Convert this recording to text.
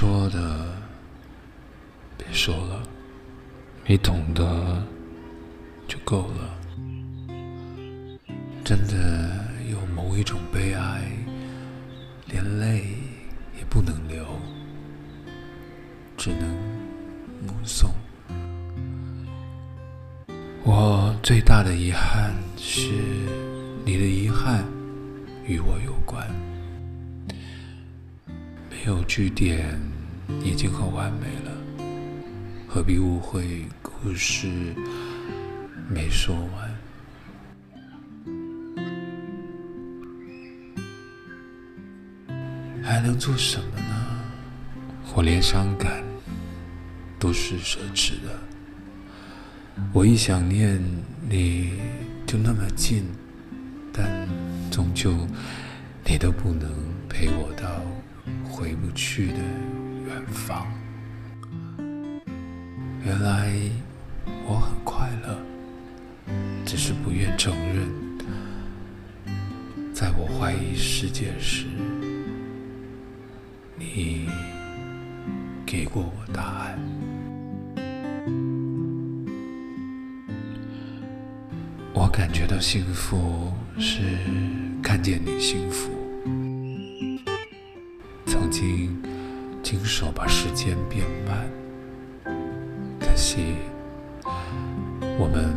说的别说了，你懂得就够了。真的有某一种悲哀，连泪也不能流，只能目送。我最大的遗憾是，你的遗憾与我有关。有句点已经很完美了，何必误会故事没说完？还能做什么呢？我连伤感都是奢侈的。我一想念你就那么近，但终究你都不能陪我到回不去的远方。原来我很快乐，只是不愿承认。在我怀疑世界时，你给过我答案。我感觉到幸福是看见你幸福。曾经亲手把时间变慢，可惜我们